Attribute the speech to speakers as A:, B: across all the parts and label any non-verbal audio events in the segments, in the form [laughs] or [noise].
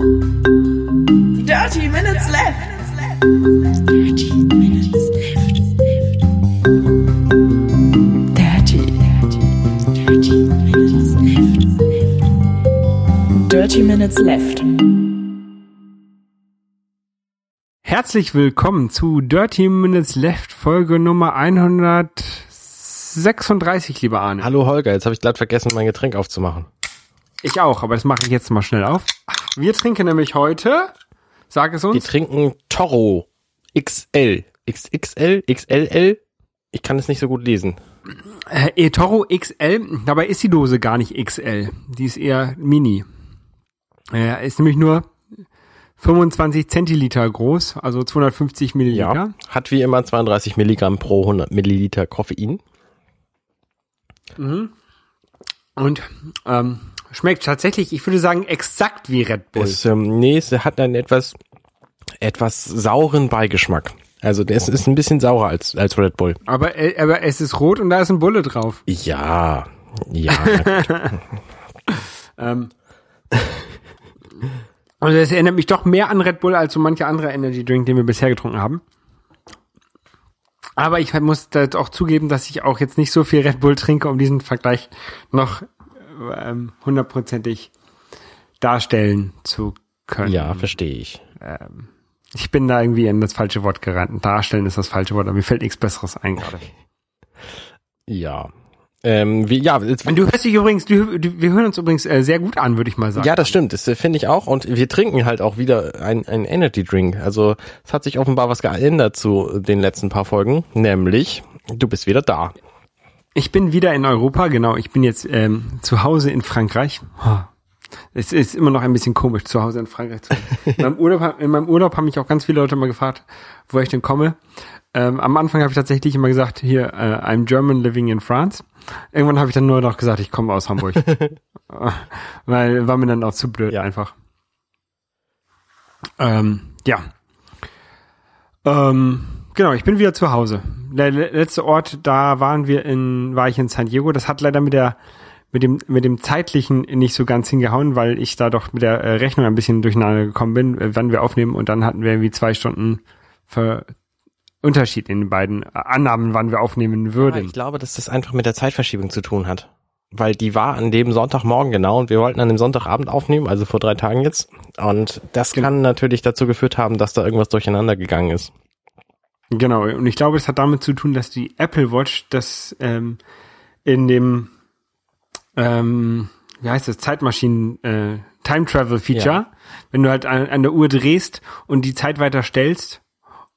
A: Dirty Minutes Left. Dirty Minutes Left. Dirty, dirty, dirty Minutes Left. Dirty Minutes Left.
B: Herzlich willkommen zu Dirty Minutes Left, Folge Nummer 136, lieber Arne.
C: Hallo Holger, jetzt habe ich glatt vergessen, mein Getränk aufzumachen.
B: Ich auch, aber das mache ich jetzt mal schnell auf. Wir trinken nämlich heute, sag es uns,
C: trinken Toro XL. XXL? XLL? Ich kann es nicht so gut lesen.
B: äh, eToro XL. Dabei ist die Dose gar nicht XL. Die ist eher Mini. Äh, ist nämlich nur 25 Zentiliter groß, also 250 Milliliter.
C: Ja. Hat wie immer 32 Milligramm pro 100 Milliliter Koffein.
B: Und ähm, schmeckt tatsächlich, ich würde sagen, exakt wie Red Bull.
C: Es, ähm, nee, es hat einen etwas, etwas sauren Beigeschmack. Also es ist ein bisschen saurer als, als Red Bull.
B: aber, äh, aber es ist rot und da ist ein Bulle drauf.
C: Ja, ja. [laughs]
B: Ähm, also es erinnert mich doch mehr an Red Bull als so mancher anderer Energy Drink, den wir bisher getrunken haben. Aber ich muss auch zugeben, dass ich auch jetzt nicht so viel Red Bull trinke, um diesen Vergleich noch ähm, hundertprozentig darstellen zu können.
C: ja, verstehe ich.
B: Ich bin da irgendwie in das falsche Wort gerannt. Darstellen ist das falsche Wort, aber mir fällt nichts Besseres ein gerade. [laughs]
C: Ja. Ähm, wie, ja, jetzt,
B: du hörst dich übrigens, du, du, wir hören uns übrigens äh, sehr gut an, würde ich mal sagen.
C: Ja, das stimmt. Das äh, finde ich auch. Und wir trinken halt auch wieder ein, ein Energy Drink. Also es hat sich offenbar was geändert zu den letzten paar Folgen. Nämlich, du bist wieder da.
B: Ich bin wieder in Europa, genau. Ich bin jetzt ähm, zu Hause in Frankreich. Es ist immer noch ein bisschen komisch, zu Hause in Frankreich zu sein. [laughs] in, meinem Urlaub, in meinem Urlaub haben mich auch ganz viele Leute mal gefragt, wo ich denn komme. Ähm, am Anfang habe ich tatsächlich immer gesagt, hier, äh, I'm German living in France. Irgendwann habe ich dann nur noch gesagt, ich komme aus Hamburg. [laughs] Weil war mir dann auch zu blöd
C: Ja.
B: einfach. Ähm, ja. Ähm, genau, ich bin wieder zu Hause. Der le- letzte Ort, da waren wir in, war ich in San Diego. Das hat leider mit der, mit dem, mit dem zeitlichen nicht so ganz hingehauen, weil ich da doch mit der äh, Rechnung ein bisschen durcheinander gekommen bin, äh, wann wir aufnehmen und dann hatten wir irgendwie zwei Stunden Ver Unterschied in den beiden Annahmen, wann wir aufnehmen würden.
C: Ich glaube, dass das einfach mit der Zeitverschiebung zu tun hat. Weil die war an dem Sonntagmorgen genau und wir wollten an dem Sonntagabend aufnehmen, also vor drei Tagen jetzt. Und das kann natürlich dazu geführt haben, dass da irgendwas durcheinander gegangen ist.
B: Genau, und ich glaube, es hat damit zu tun, dass die Apple Watch das ähm, in dem, ähm, wie heißt das, Zeitmaschinen, äh, Time Travel Feature,
C: Ja.
B: wenn du halt an, an der Uhr drehst und die Zeit weiter stellst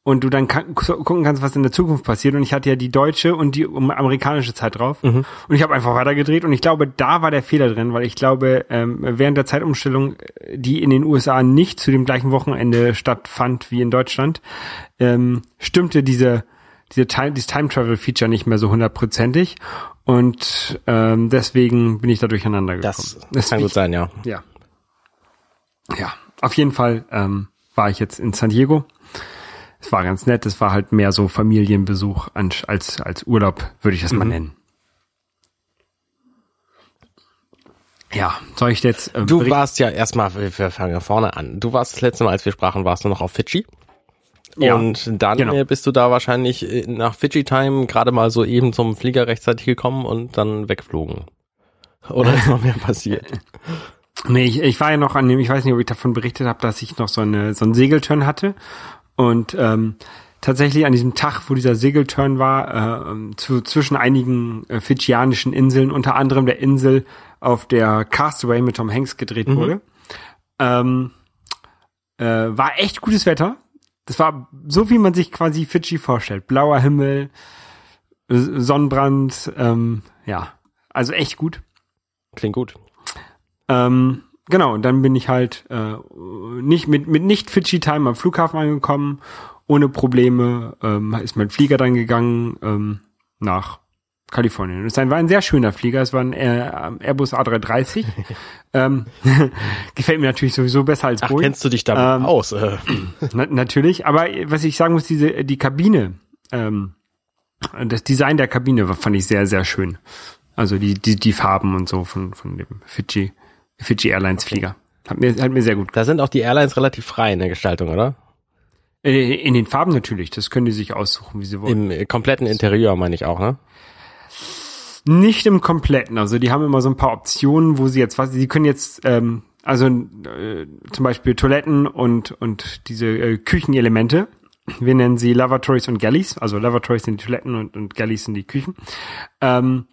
B: und du dann kann, gucken kannst, was in der Zukunft passiert. Und ich hatte ja die deutsche und die amerikanische Zeit drauf. Und ich habe einfach weitergedreht und ich glaube, da war der Fehler drin, weil ich glaube, ähm, während der Zeitumstellung, äh, die in den USA nicht zu dem gleichen Wochenende stattfand wie in Deutschland, ähm, stimmte diese, diese Time, dieses Time Travel Feature nicht mehr so hundertprozentig. Und ähm, deswegen bin ich da durcheinander gekommen.
C: Das,
B: Das
C: kann gut sein, ja.
B: ja. Ja, auf jeden Fall ähm, war ich jetzt in San Diego. Es war ganz nett, es war halt mehr so Familienbesuch als, als Urlaub, würde ich das
C: Mhm.
B: mal nennen. Ja, soll ich jetzt äh,
C: Du warst ja erstmal, wir wir fangen ja vorne an. Du warst das letzte Mal, als wir sprachen, warst du noch auf Fidschi.
B: Ja,
C: und dann
B: genau.
C: äh, bist du da wahrscheinlich äh, nach Fidschi Time gerade mal so eben zum Flieger rechtzeitig gekommen und dann weggeflogen. Oder ist noch mehr passiert? [laughs]
B: Nee, ich, ich war ja noch an dem, ich weiß nicht, ob ich davon berichtet habe, dass ich noch so eine so einen Segelturn hatte und ähm, tatsächlich an diesem Tag, wo dieser Segelturn war, äh, ähm, zu, zwischen einigen äh, fidschianischen Inseln, unter anderem der Insel, auf der Castaway mit Tom Hanks gedreht wurde, ähm, äh, war echt gutes Wetter. Das war so, wie man sich quasi Fidschi vorstellt. Blauer Himmel, Sonnenbrand, ähm, ja, also echt gut.
C: Klingt gut.
B: Ähm, genau, und dann bin ich halt äh, nicht mit, mit nicht Fidschi Time am Flughafen angekommen, ohne Probleme, ähm, ist mein Flieger dann gegangen ähm, nach Kalifornien. Es war ein sehr schöner Flieger, es war ein äh, Airbus A330. [laughs] ähm, [laughs] gefällt mir natürlich sowieso besser als
C: Ach,
B: Boeing.
C: kennst du dich damit
B: Ähm,
C: aus? Äh, [clears throat]
B: Na, natürlich, aber was ich sagen muss, diese die Kabine, ähm, das Design der Kabine fand ich sehr sehr schön. Also die die die Farben und so von von dem Fidschi Fidschi Airlines Flieger. Hat mir, hat mir sehr gut
C: Da sind auch die Airlines relativ frei in der Gestaltung, oder?
B: Äh, In den Farben natürlich, das können die sich aussuchen, wie sie wollen.
C: Im äh, kompletten Interieur meine ich auch, ne?
B: Nicht im kompletten, also die haben immer so ein paar Optionen, wo sie jetzt was, sie können jetzt, ähm, also äh, zum Beispiel Toiletten und, und diese äh, Küchenelemente, wir nennen sie Lavatories und Galleys, also Lavatories sind die Toiletten und, und Galleys sind die Küchen, ähm,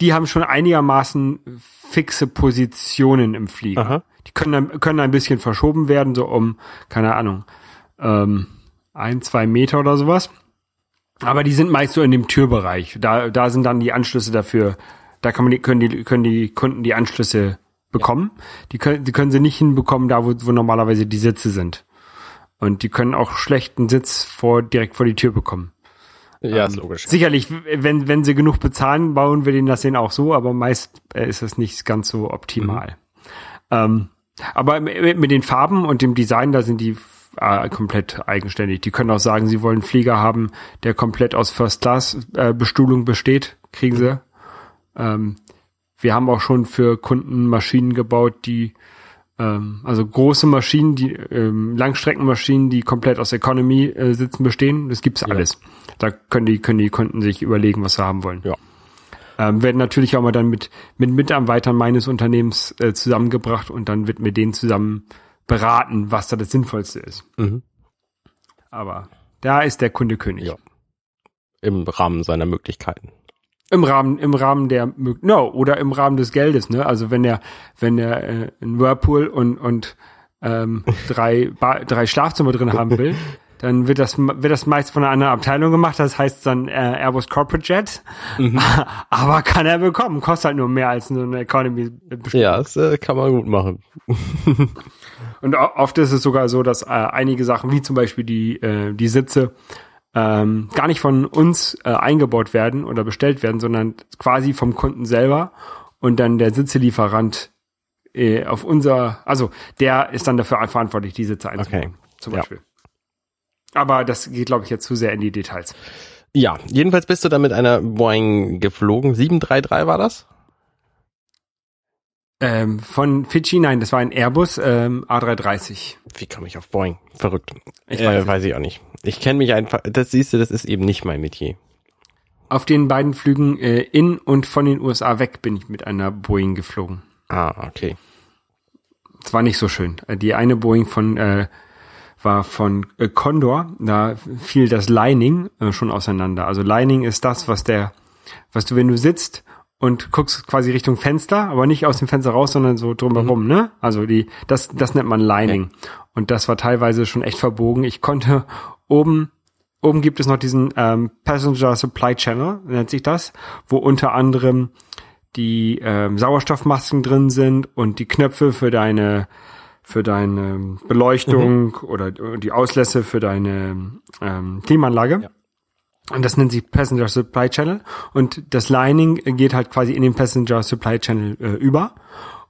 B: die haben schon einigermaßen fixe Positionen im Flieger.
C: Aha.
B: Die können, dann- können ein bisschen verschoben werden, so um, keine Ahnung, ähm, ein, zwei Meter oder sowas. Aber die sind meist so in dem Türbereich. Da, da sind dann die Anschlüsse dafür. Da kann man die, können die, können die Kunden die Anschlüsse bekommen. Die können, die können sie nicht hinbekommen, da wo, wo normalerweise die Sitze sind. Und die können auch schlechten Sitz vor, direkt vor die Tür bekommen.
C: Ja, ist logisch.
B: Sicherlich, wenn, wenn sie genug bezahlen, bauen wir denen das denen auch so, aber meist äh, ist es nicht ganz so optimal. Ähm, aber mit, mit den Farben und dem Design, da sind die äh, komplett eigenständig. Die können auch sagen, sie wollen einen Flieger haben, der komplett aus First Class äh, Bestuhlung besteht, kriegen sie. Ähm, wir haben auch schon für Kunden Maschinen gebaut, die ähm, also große Maschinen, die ähm, Langstreckenmaschinen, die komplett aus Economy äh, sitzen bestehen. Das gibt's alles. Da können die können die Kunden sich überlegen, was sie haben wollen.
C: Ja.
B: Ähm, werden natürlich auch mal dann mit mit Mitarbeitern meines Unternehmens äh, zusammengebracht und dann wird mit denen zusammen beraten, was da das Sinnvollste ist.
C: Mhm.
B: Aber da ist der Kunde König.
C: Ja. Im Rahmen seiner Möglichkeiten.
B: Im Rahmen, im Rahmen der, no, oder im Rahmen des Geldes, ne? Also wenn der, wenn der äh, ein Whirlpool und und ähm, [laughs] drei ba drei Schlafzimmer drin haben will, dann wird das wird das meist von einer anderen Abteilung gemacht. Das heißt dann äh, Airbus Corporate Jet, [laughs] aber kann er bekommen, kostet halt nur mehr als so eine Economy.
C: Ja, das äh, kann man gut machen. [laughs]
B: Und oft ist es sogar so, dass äh, einige Sachen, wie zum Beispiel die, äh, die Sitze, ähm, gar nicht von uns äh, eingebaut werden oder bestellt werden, sondern quasi vom Kunden selber und dann der Sitzelieferant äh, auf unser, also der ist dann dafür verantwortlich, die Sitze einzubauen,
C: Okay.
B: zum
C: Ja.
B: Beispiel. Aber das geht, glaube ich, jetzt zu sehr in die Details.
C: Ja, jedenfalls bist du da mit einer Boeing geflogen. 733 war das?
B: Ähm, von Fidschi, nein, das war ein Airbus ähm, A330.
C: Wie komme ich auf Boeing? Verrückt.
B: Ich
C: äh,
B: weiß nicht.
C: weiß ich auch nicht. Ich kenne mich einfach, das siehst du, das ist eben nicht mein Metier.
B: Auf den beiden Flügen äh, in und von den USA weg bin ich mit einer Boeing geflogen.
C: Ah, okay.
B: Es war nicht so schön. Die eine Boeing von äh, war von äh, Condor, da fiel das Lining äh, schon auseinander. Also Lining ist das, was der, was du, wenn du sitzt und guckst quasi Richtung Fenster, aber nicht aus dem Fenster raus, sondern so drumherum, ne? Also die, das, das nennt man Lining. Und das war teilweise schon echt verbogen. Ich konnte oben, oben gibt es noch diesen ähm, Passenger Supply Channel, nennt sich das, wo unter anderem die ähm, Sauerstoffmasken drin sind und die Knöpfe für deine für deine Beleuchtung oder die Auslässe für deine ähm, Klimaanlage. Und das nennt sich Passenger Supply Channel. Und das Lining geht halt quasi in den Passenger Supply Channel äh, über.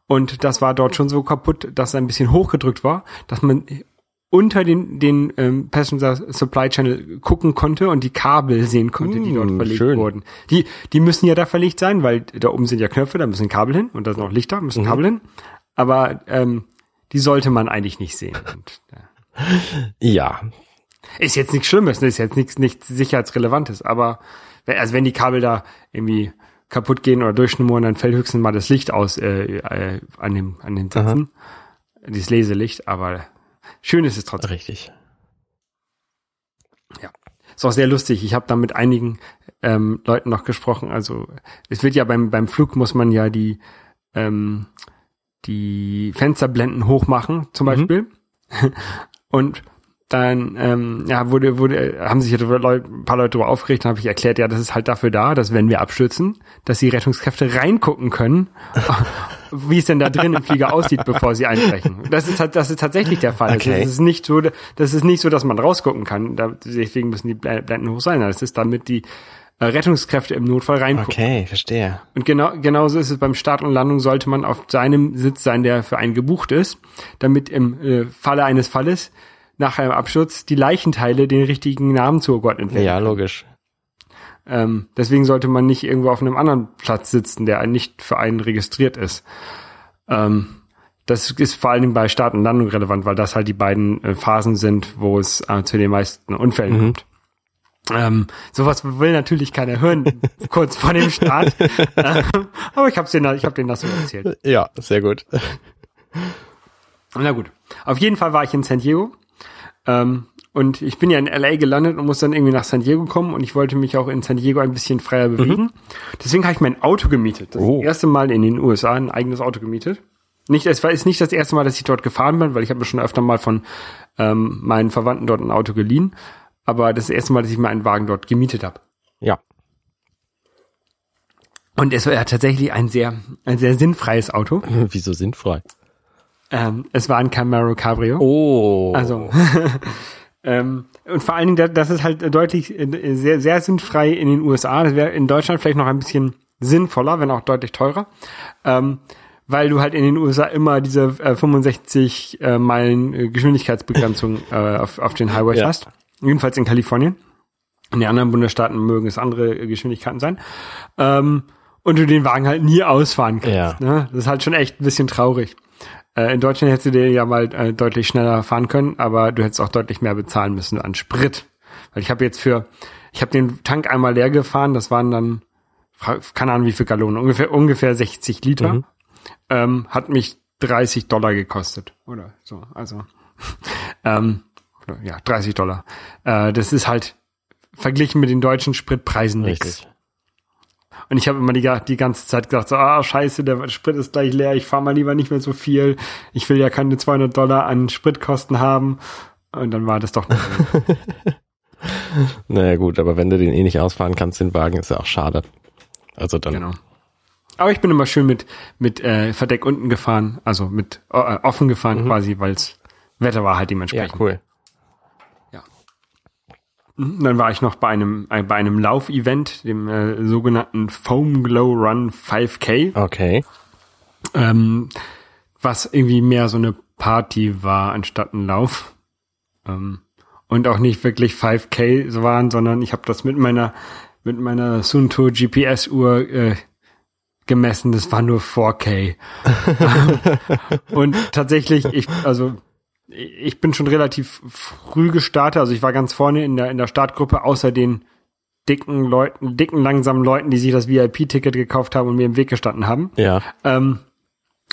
B: Und das war dort schon so kaputt, dass es ein bisschen hochgedrückt war, dass man unter den, den ähm, Passenger Supply Channel gucken konnte und die Kabel sehen konnte, die dort
C: Mm,
B: verlegt
C: schön.
B: wurden. Die, die müssen ja da verlegt sein, weil da oben sind ja Knöpfe, da müssen Kabel hin und da sind auch Lichter, müssen Kabel hin. Aber ähm, die sollte man eigentlich nicht sehen. Und, äh,
C: Ja,
B: ist jetzt nichts Schlimmes, ne? ist jetzt nichts nichts sicherheitsrelevantes, aber wenn- also wenn die Kabel da irgendwie kaputt gehen oder durchschnummern, dann fällt höchstens mal das Licht aus äh, äh, an dem an den Sitzen, dieses Leselicht, aber schön ist es trotzdem.
C: richtig.
B: Ja. Ist auch sehr lustig. Ich habe da mit einigen ähm, Leuten noch gesprochen. Also es wird ja beim beim Flug muss man ja die ähm, die Fensterblenden hochmachen zum Beispiel. [laughs] Und dann ähm, ja, wurde, wurde, haben sich Leute, ein paar Leute darüber aufgeregt, dann habe ich erklärt, ja, das ist halt dafür da, dass wenn wir abstürzen, dass die Rettungskräfte reingucken können, [laughs] wie es denn da drin im Flieger aussieht, bevor sie einbrechen. Das ist, das ist tatsächlich der Fall.
C: Okay.
B: Das ist nicht so, das ist nicht so, dass man rausgucken kann. Deswegen müssen die Blenden hoch sein. Das ist damit die äh, Rettungskräfte im Notfall reingucken.
C: Okay, verstehe.
B: Und genau, genauso ist es beim Start und Landung, sollte man auf seinem Sitz sein, der für einen gebucht ist, damit im äh, Falle eines Falles nach einem Absturz die Leichenteile den richtigen Namen zugeordnet werden.
C: Ja, logisch.
B: Ähm, deswegen sollte man nicht irgendwo auf einem anderen Platz sitzen, der nicht für einen registriert ist. Ähm, das ist vor allen Dingen bei Start und Landung relevant, weil das halt die beiden äh, Phasen sind, wo es äh, zu den meisten Unfällen kommt. Ähm, sowas will natürlich keiner hören, [laughs] kurz vor dem Start. ähm, aber ich habe denen, ich hab denen das so erzählt.
C: Ja, sehr gut.
B: Na gut. Auf jeden Fall war ich in San Diego. Ähm, und ich bin ja in LA gelandet und muss dann irgendwie nach San Diego kommen und ich wollte mich auch in San Diego ein bisschen freier bewegen. Deswegen habe ich mein Auto gemietet. Das
C: Oh.
B: erste Mal in den USA ein eigenes Auto gemietet. Nicht, es war ist nicht das erste Mal, dass ich dort gefahren bin, weil ich habe mir schon öfter mal von ähm, meinen Verwandten dort ein Auto geliehen. Aber das erste Mal, dass ich mal einen Wagen dort gemietet habe.
C: Ja.
B: Und es war ja tatsächlich ein sehr, ein sehr sinnfreies Auto. [laughs]
C: Wieso sinnfrei?
B: Ähm, es war ein Camaro Cabrio.
C: Oh.
B: Also, [laughs] ähm, und vor allen Dingen, da- das ist halt deutlich äh, sehr, sehr sinnfrei in den USA. Das wäre in Deutschland vielleicht noch ein bisschen sinnvoller, wenn auch deutlich teurer. Ähm, weil du halt in den USA immer diese äh, 65 äh, Meilen äh, Geschwindigkeitsbegrenzung äh, auf, auf den Highways
C: Ja.
B: hast. Jedenfalls in Kalifornien. In den anderen Bundesstaaten mögen es andere äh, Geschwindigkeiten sein. Ähm, und du den Wagen halt nie ausfahren kannst.
C: Ja.
B: Ne? Das ist halt schon echt ein bisschen traurig. Äh, in Deutschland hättest du den ja mal äh, deutlich schneller fahren können, aber du hättest auch deutlich mehr bezahlen müssen an Sprit. Weil ich habe jetzt für, ich habe den Tank einmal leer gefahren, das waren dann, keine Ahnung wie viel Gallonen, ungefähr, ungefähr 60 Liter. Ähm, hat mich 30 Dollar gekostet. Oder so, also. [laughs] ähm, ja, 30 Dollar. Äh, das ist halt verglichen mit den deutschen Spritpreisen nichts. Und ich habe immer die, die ganze Zeit gedacht, so, ah, scheiße, der Sprit ist gleich leer, ich fahre mal lieber nicht mehr so viel. Ich will ja keine 200 Dollar an Spritkosten haben. Und dann war das doch nicht. [laughs]
C: Naja gut, aber wenn du den eh nicht ausfahren kannst, den Wagen, ist ja auch schade. Also dann.
B: genau. Aber ich bin immer schön mit, mit äh, Verdeck unten gefahren, also mit äh, offen gefahren quasi, weil's Wetter war halt
C: Ja,
B: dementsprechend.
C: cool.
B: Mhm, Dann war ich noch bei einem, äh, bei einem Laufevent, dem äh, sogenannten Foam Glow Run 5K.
C: Okay.
B: ähm, was irgendwie mehr so eine Party war anstatt ein Lauf. Ähm, und auch nicht wirklich 5K so waren, sondern ich habe das mit meiner mit meiner Sunto GPS Uhr äh, gemessen, das war nur 4K. [laughs] und tatsächlich ich also ich bin schon relativ früh gestartet, also ich war ganz vorne in der in der Startgruppe außer den dicken Leuten, dicken langsamen Leuten, die sich das VIP-Ticket gekauft haben und mir im Weg gestanden haben.
C: Ja.
B: Ähm,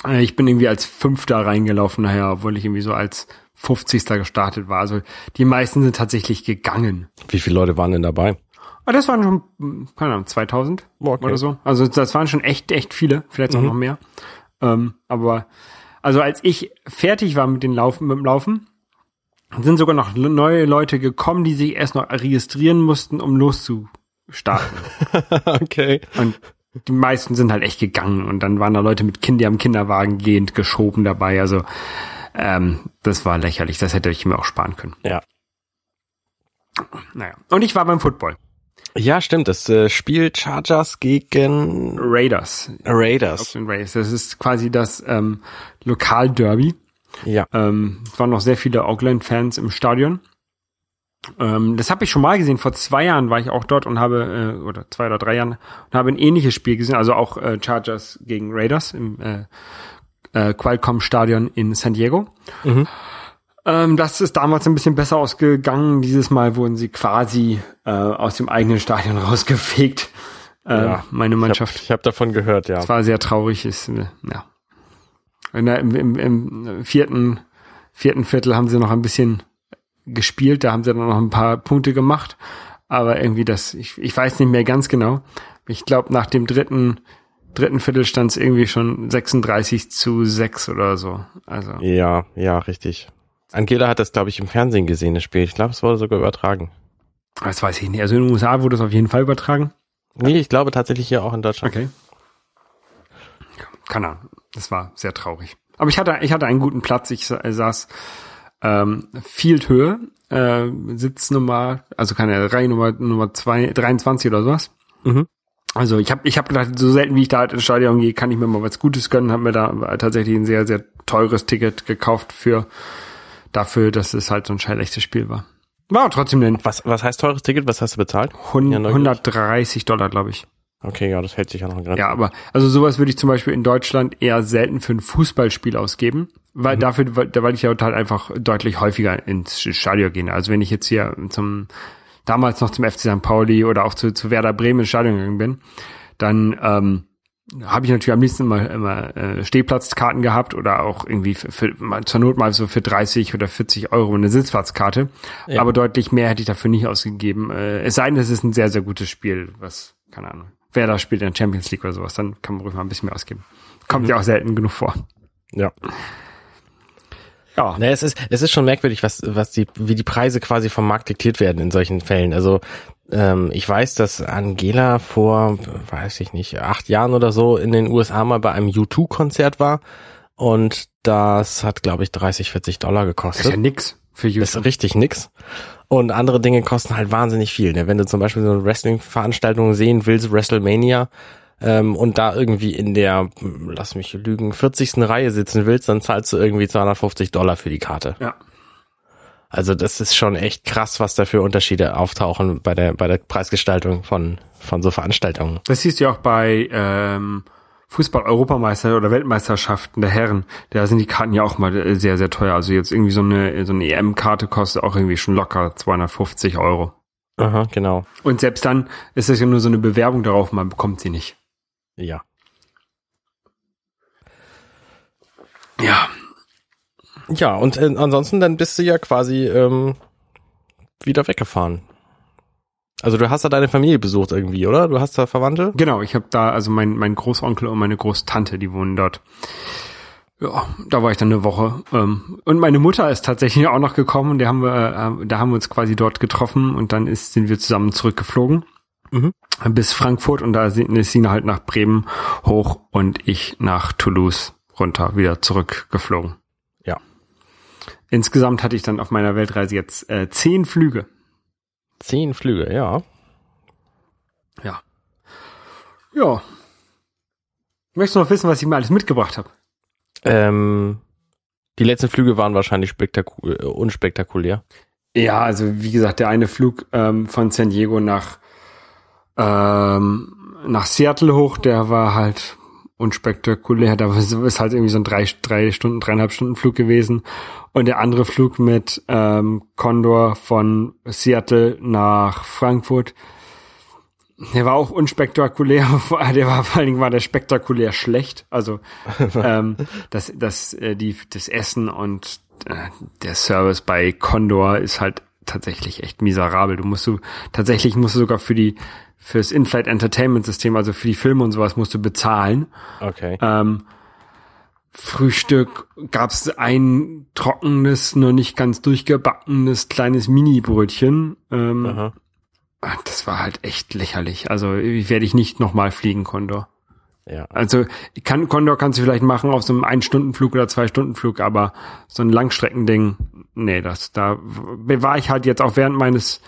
B: äh, ich bin irgendwie als Fünfter reingelaufen nachher, obwohl ich irgendwie so als 50. gestartet war. Also die meisten sind tatsächlich gegangen.
C: Wie viele Leute waren denn dabei?
B: Aber das waren schon, keine Ahnung, 2000
C: Okay.
B: oder so. Also das waren schon echt, echt viele, vielleicht auch noch mehr. Ähm, aber also als ich fertig war mit den Laufen, mit dem Laufen, sind sogar noch neue Leute gekommen, die sich erst noch registrieren mussten, um loszustarten. [laughs]
C: okay.
B: Und die meisten sind halt echt gegangen und dann waren da Leute mit Kindern am Kinderwagen gehend geschoben dabei. Also ähm, das war lächerlich. Das hätte ich mir auch sparen können.
C: Ja.
B: Naja. Und ich war beim Football.
C: Ja, stimmt. Das äh, Spiel Chargers gegen
B: Raiders.
C: Raiders.
B: Raiders. Das ist quasi das ähm, Lokalderby.
C: Ja.
B: Ähm, es waren noch sehr viele Auckland-Fans im Stadion. Ähm, das habe ich schon mal gesehen. Vor zwei Jahren war ich auch dort und habe, äh, oder zwei oder drei Jahren, und habe ein ähnliches Spiel gesehen. Also auch äh, Chargers gegen Raiders im äh, äh, Qualcomm Stadion in San Diego. Ähm, das ist damals ein bisschen besser ausgegangen. Dieses Mal wurden sie quasi äh, aus dem eigenen Stadion [laughs] rausgefegt. Äh,
C: Ja,
B: meine Mannschaft.
C: Ich habe hab davon gehört, ja.
B: Das war sehr traurig. Ist, äh, ja. Der, im, im, Im vierten, vierten Viertel haben sie noch ein bisschen gespielt. Da haben sie dann noch ein paar Punkte gemacht. Aber irgendwie das, ich, ich weiß nicht mehr ganz genau. Ich glaube, nach dem dritten, dritten Viertel stand es irgendwie schon 36 zu 6 oder so. Also,
C: Ja, ja, richtig. Angela hat das, glaube ich, im Fernsehen gesehen, das Spiel. Ich glaube, es wurde sogar übertragen.
B: das weiß ich nicht. Also in den USA wurde es auf jeden Fall übertragen.
C: Nee, ich glaube tatsächlich hier auch in Deutschland.
B: Okay. Keine Ahnung. Das war sehr traurig. Aber ich hatte, ich hatte einen guten Platz. Ich sa- saß ähm, Field Höhe, äh, Sitznummer, also keine Reihe Nummer Nummer zwei, 23 oder sowas.
C: Mhm.
B: Also ich habe ich hab gedacht, so selten wie ich da halt ins Stadion gehe, kann ich mir mal was Gutes gönnen. Habe mir da tatsächlich ein sehr, sehr teures Ticket gekauft für dafür, dass es halt so ein schlechtes Spiel war. War trotzdem ein
C: Was, was heißt teures Ticket? Was hast du bezahlt?
B: 100,
C: Ja, neugierig.
B: 130 Dollar, glaube ich.
C: Okay, ja, das hält sich ja noch in Grenzen.
B: Ja, aber also sowas würde ich zum Beispiel in Deutschland eher selten für ein Fußballspiel ausgeben, weil dafür, weil, weil ich ja halt einfach deutlich häufiger ins Stadion gehe. Also wenn ich jetzt hier zum damals noch zum FC St. Pauli oder auch zu, zu Werder Bremen ins Stadion gegangen bin, dann ähm, habe ich natürlich am liebsten immer, immer äh, Stehplatzkarten gehabt oder auch irgendwie für, für, zur Not mal so für 30 oder 40 Euro eine Sitzplatzkarte.
C: Ja.
B: Aber deutlich mehr hätte ich dafür nicht ausgegeben. Äh, es sei denn, es ist ein sehr, sehr gutes Spiel, was, keine Ahnung, wer da spielt in der Champions League oder sowas, dann kann man ruhig mal ein bisschen mehr ausgeben. Kommt ja auch selten genug vor.
C: Ja.
B: Ja.
C: Naja, es ist, es ist schon merkwürdig, was, was die, wie die Preise quasi vom Markt diktiert werden in solchen Fällen. Also, ähm, ich weiß, dass Angela vor, weiß ich nicht, acht Jahren oder so in den USA mal bei einem U2-Konzert war. Und das hat, glaube ich, 30, 40 Dollar
B: Das ist
C: gekostet.
B: ja nix für
C: Das
B: YouTube.
C: ist richtig nix. Und andere Dinge kosten halt wahnsinnig viel. Ne? Wenn du zum Beispiel so eine Wrestling-Veranstaltung sehen willst, WrestleMania, ähm, und da irgendwie in der, lass mich lügen, 40. Reihe sitzen willst, dann zahlst du irgendwie 250 Dollar für die Karte.
B: Ja.
C: Also das ist schon echt krass, was da für Unterschiede auftauchen bei der, bei der Preisgestaltung von, von so Veranstaltungen.
B: Das siehst du ja auch bei ähm, Fußball-Europameister oder Weltmeisterschaften der Herren. Da sind die Karten ja auch mal äh, sehr, sehr teuer. Also jetzt irgendwie so eine, so eine EM-Karte kostet auch irgendwie schon locker 250 Euro.
C: Aha, genau.
B: Und selbst dann ist es ja nur so eine Bewerbung darauf, man bekommt sie nicht.
C: Ja.
B: Ja.
C: Ja, und äh, ansonsten dann bist du ja quasi ähm, wieder weggefahren. Also du hast da deine Familie besucht irgendwie, oder? Du hast da Verwandte?
B: Genau, ich habe da, also mein, mein Großonkel und meine Großtante, die wohnen dort. Ja, da war ich dann eine Woche. Ähm, und meine Mutter ist tatsächlich auch noch gekommen und da haben wir, äh, da haben wir uns quasi dort getroffen und dann ist, sind wir zusammen zurückgeflogen.
C: Mhm.
B: Bis Frankfurt und da sind- ist sie halt nach Bremen hoch und ich nach Toulouse runter, wieder zurückgeflogen. Insgesamt hatte ich dann auf meiner Weltreise jetzt äh, zehn Flüge.
C: Zehn Flüge, ja.
B: Ja. Ja. Möchtest du noch wissen, was ich mir alles mitgebracht habe?
C: Ähm, die letzten Flüge waren wahrscheinlich spektaku äh, unspektakulär.
B: Ja, also wie gesagt, der eine Flug ähm, von San Diego nach ähm, nach Seattle hoch, der war halt unspektakulär. Da ist halt irgendwie so ein drei, drei Stunden, dreieinhalb Stunden Flug gewesen. Und der andere Flug mit ähm, Condor von Seattle nach Frankfurt, der war auch unspektakulär. [laughs] Der war vor allen Dingen war der spektakulär schlecht. Also [laughs] ähm, das, das, äh, die, das Essen und äh, der Service bei Condor ist halt tatsächlich echt miserabel. Du musst du tatsächlich musst du sogar für die fürs In-Flight Entertainment System, also für die Filme und sowas, musst du bezahlen.
C: Okay.
B: Ähm, Frühstück gab's ein trockenes, nur nicht ganz durchgebackenes kleines Mini-Brötchen. Ähm,
C: Aha.
B: das war halt echt lächerlich. Also werde ich nicht nochmal fliegen, Condor.
C: Ja.
B: Also kann, Condor kannst du vielleicht machen auf so einem Ein-Stunden-Flug oder Zwei-Stunden-Flug, aber so ein Langstreckending, nee, das, da war ich halt jetzt auch während meines,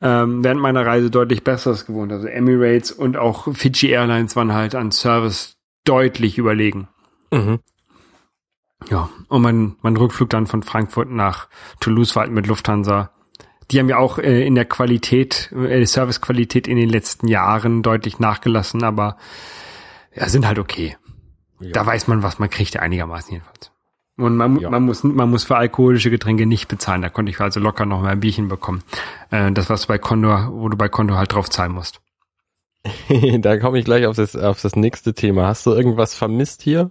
B: ähm, während meiner Reise deutlich Besseres gewohnt. Also Emirates und auch Fiji Airlines waren halt an Service deutlich überlegen.
C: Mhm.
B: Ja, und mein, mein Rückflug dann von Frankfurt nach Toulouse war halt mit Lufthansa. Die haben ja auch äh, in der Qualität, äh, Servicequalität in den letzten Jahren deutlich nachgelassen, aber ja, sind halt okay.
C: Ja.
B: Da weiß man, was man kriegt, ja einigermaßen jedenfalls. Und man,
C: Ja.
B: man muss, man muss für alkoholische Getränke nicht bezahlen. Da konnte ich also locker noch mal ein Bierchen bekommen. Äh, das was bei Condor, wo du bei Condor halt drauf zahlen musst. [laughs]
C: da komme ich gleich auf das, auf das nächste Thema. Hast du irgendwas vermisst hier?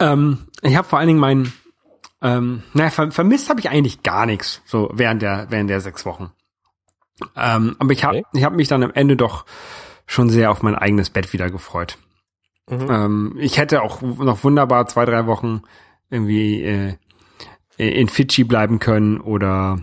B: Ähm, ich habe vor allen Dingen meinen, ähm, naja, ver vermisst habe ich eigentlich gar nichts, so während der, während der sechs Wochen. Ähm, aber ich habe
C: Okay.
B: ich hab mich dann am Ende doch schon sehr auf mein eigenes Bett wieder gefreut.
C: Mhm.
B: Ähm, ich hätte auch noch wunderbar zwei, drei Wochen irgendwie äh, in Fidschi bleiben können oder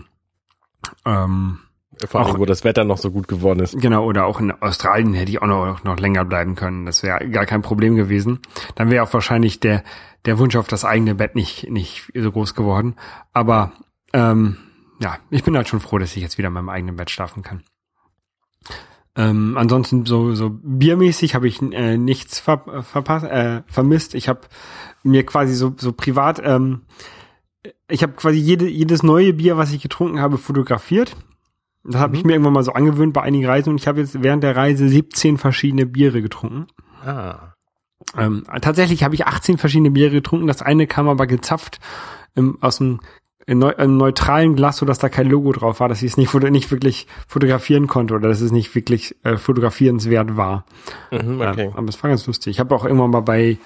B: ähm,
C: Vor allem,
B: Auch-
C: wo das Wetter noch so gut geworden ist.
B: Genau, oder auch in Australien hätte ich auch noch, noch länger bleiben können. Das wäre gar kein Problem gewesen. Dann wäre auch wahrscheinlich der, der Wunsch auf das eigene Bett nicht, nicht so groß geworden. Aber ähm, ja, ich bin halt schon froh, dass ich jetzt wieder in meinem eigenen Bett schlafen kann. Ähm, ansonsten so, so biermäßig habe ich äh, nichts ver verpasst, äh, vermisst. Ich habe mir quasi so, so privat, ähm, ich habe quasi jede, jedes neue Bier, was ich getrunken habe, fotografiert Das habe ich mir irgendwann mal so angewöhnt bei einigen Reisen und ich habe jetzt während der Reise 17 verschiedene Biere getrunken.
C: Ah.
B: Ähm, tatsächlich habe ich 18 verschiedene Biere getrunken. Das eine kam aber gezapft im, aus einem, neu, einem neutralen Glas, so dass da kein Logo drauf war, dass ich es nicht, nicht wirklich fotografieren konnte oder dass es nicht wirklich äh, fotografierenswert war.
C: Mhm, okay.
B: Ja, aber es war ganz lustig. Ich habe auch irgendwann mal bei